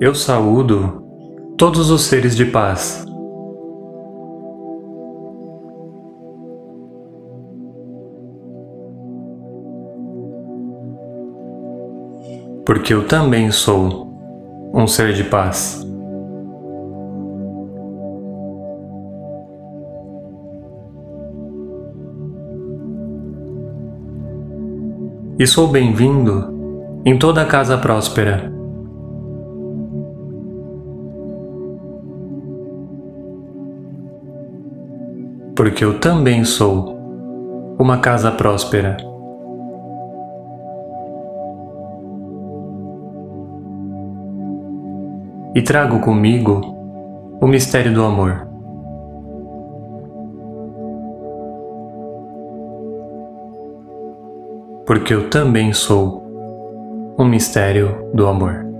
Eu saúdo todos os seres de paz. Porque eu também sou um ser de paz. E sou bem-vindo em toda casa próspera. Porque eu também sou uma casa próspera. E trago comigo o mistério do amor. porque eu também sou um mistério do amor.